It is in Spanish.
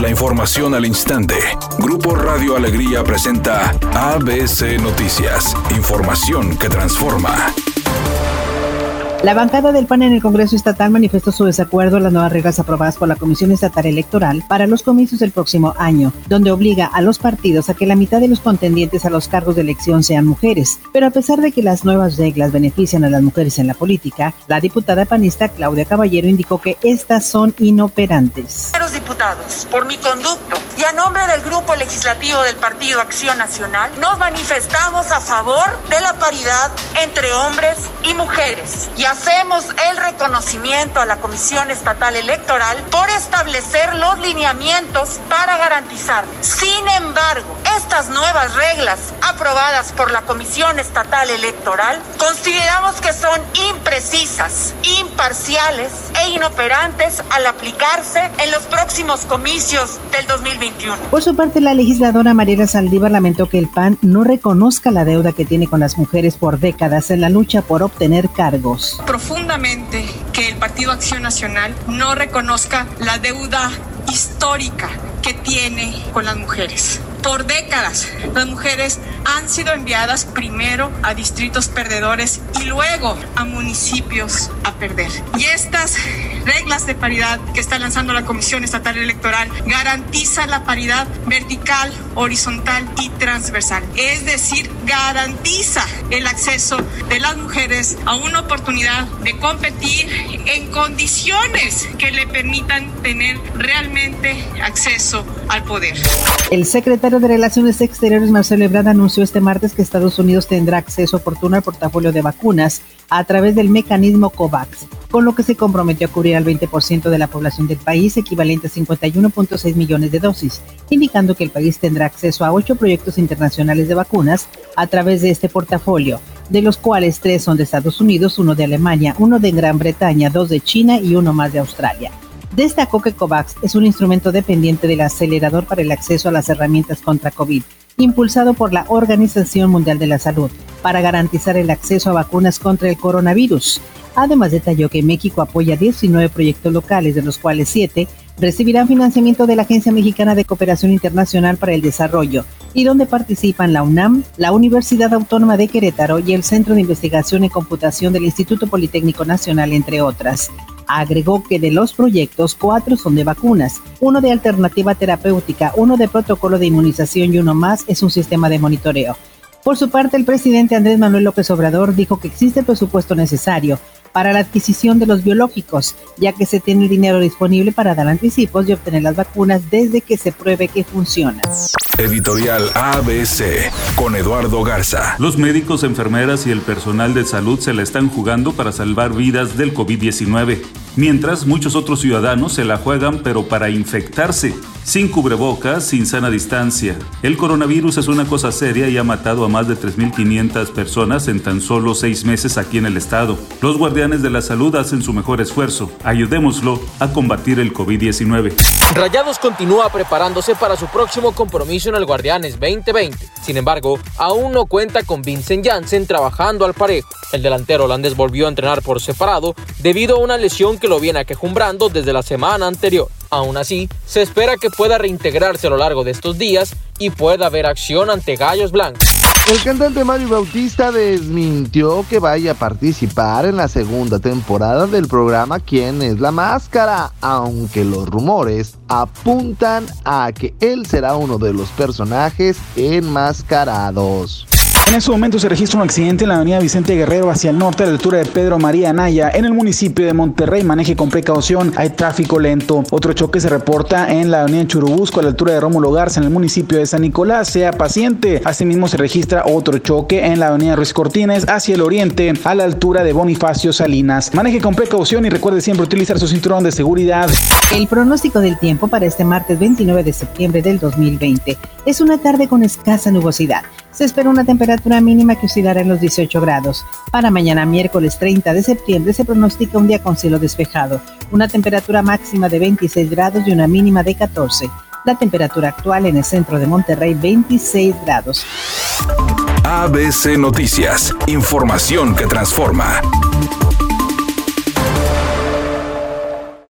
La información al instante. Grupo Radio Alegría presenta ABC Noticias. Información que transforma. La bancada del PAN en el Congreso Estatal manifestó su desacuerdo a las nuevas reglas aprobadas por la Comisión Estatal Electoral para los comicios del próximo año, donde obliga a los partidos a que la mitad de los contendientes a los cargos de elección sean mujeres. Pero a pesar de que las nuevas reglas benefician a las mujeres en la política, la diputada panista Claudia Caballero indicó que estas son inoperantes. Por mi conducto y a nombre del Grupo Legislativo del Partido Acción Nacional, nos manifestamos a favor de la paridad entre hombres y mujeres y hacemos el reconocimiento a la Comisión Estatal Electoral por establecer los lineamientos para garantizar. Sin embargo, estas nuevas reglas aprobadas por la Comisión Estatal Electoral consideramos que son imprecisas, imparciales e inoperantes al aplicarse en los próximos comicios del 2021. Por su parte, la legisladora Mariela Saldívar lamentó que el PAN no reconozca la deuda que tiene con las mujeres por décadas en la lucha por obtener cargos profundamente que el Partido Acción Nacional no reconozca la deuda histórica que tiene con las mujeres. Por décadas, las mujeres han sido enviadas primero a distritos perdedores y luego a municipios a perder. Y estas reglas de paridad que está lanzando la Comisión Estatal Electoral garantizan la paridad vertical, horizontal y transversal. Es decir, garantiza el acceso de las mujeres a una oportunidad de competir en condiciones que le permitan tener realmente acceso al poder. El secretario de Relaciones Exteriores, Marcelo Ebrard, este martes que Estados Unidos tendrá acceso oportuno al portafolio de vacunas a través del mecanismo COVAX, con lo que se comprometió a cubrir al 20% de la población del país, equivalente a 51.6 millones de dosis, indicando que el país tendrá acceso a ocho proyectos internacionales de vacunas a través de este portafolio, de los cuales tres son de Estados Unidos, uno de Alemania, uno de Gran Bretaña, dos de China y uno más de Australia. Destacó que COVAX es un instrumento dependiente del acelerador para el acceso a las herramientas contra COVID, impulsado por la Organización Mundial de la Salud, para garantizar el acceso a vacunas contra el coronavirus. Además, detalló que México apoya 19 proyectos locales, de los cuales 7 recibirán financiamiento de la Agencia Mexicana de Cooperación Internacional para el Desarrollo, y donde participan la UNAM, la Universidad Autónoma de Querétaro y el Centro de Investigación en Computación del Instituto Politécnico Nacional, entre otras. Agregó que de los proyectos, cuatro son de vacunas, uno de alternativa terapéutica, uno de protocolo de inmunización y uno más es un sistema de monitoreo. Por su parte, el presidente Andrés Manuel López Obrador dijo que existe el presupuesto necesario para la adquisición de los biológicos, ya que se tiene el dinero disponible para dar anticipos y obtener las vacunas desde que se pruebe que funcionan. Editorial ABC con Eduardo Garza. Los médicos, enfermeras y el personal de salud se la están jugando para salvar vidas del COVID-19, mientras muchos otros ciudadanos se la juegan pero para infectarse, sin cubrebocas, sin sana distancia. El coronavirus es una cosa seria y ha matado a más de 3.500 personas en tan solo seis meses aquí en el estado. Los guardianes de la salud hacen su mejor esfuerzo. Ayudémoslo a combatir el COVID-19. Rayados continúa preparándose para su próximo compromiso en el Guardianes 2020. Sin embargo, aún no cuenta con Vincent Janssen trabajando al parejo. El delantero holandés volvió a entrenar por separado debido a una lesión que lo viene aquejumbrando desde la semana anterior. Aún así, se espera que pueda reintegrarse a lo largo de estos días y pueda haber acción ante Gallos Blancos. El cantante Mario Bautista desmintió que vaya a participar en la segunda temporada del programa ¿Quién es la máscara? Aunque los rumores apuntan a que él será uno de los personajes enmascarados. En ese momento se registra un accidente en la avenida Vicente Guerrero hacia el norte a la altura de Pedro María Anaya en el municipio de Monterrey. Maneje con precaución, hay tráfico lento. Otro choque se reporta en la avenida Churubusco a la altura de Rómulo Garza en el municipio de San Nicolás. Sea paciente. Asimismo se registra otro choque en la avenida Ruiz Cortines hacia el oriente a la altura de Bonifacio Salinas. Maneje con precaución y recuerde siempre utilizar su cinturón de seguridad. El pronóstico del tiempo para este martes 29 de septiembre del 2020 es una tarde con escasa nubosidad. Se espera una temperatura mínima que oscilará en los 18 grados. Para mañana miércoles 30 de septiembre se pronostica un día con cielo despejado, una temperatura máxima de 26 grados y una mínima de 14. La temperatura actual en el centro de Monterrey 26 grados. ABC Noticias, información que transforma.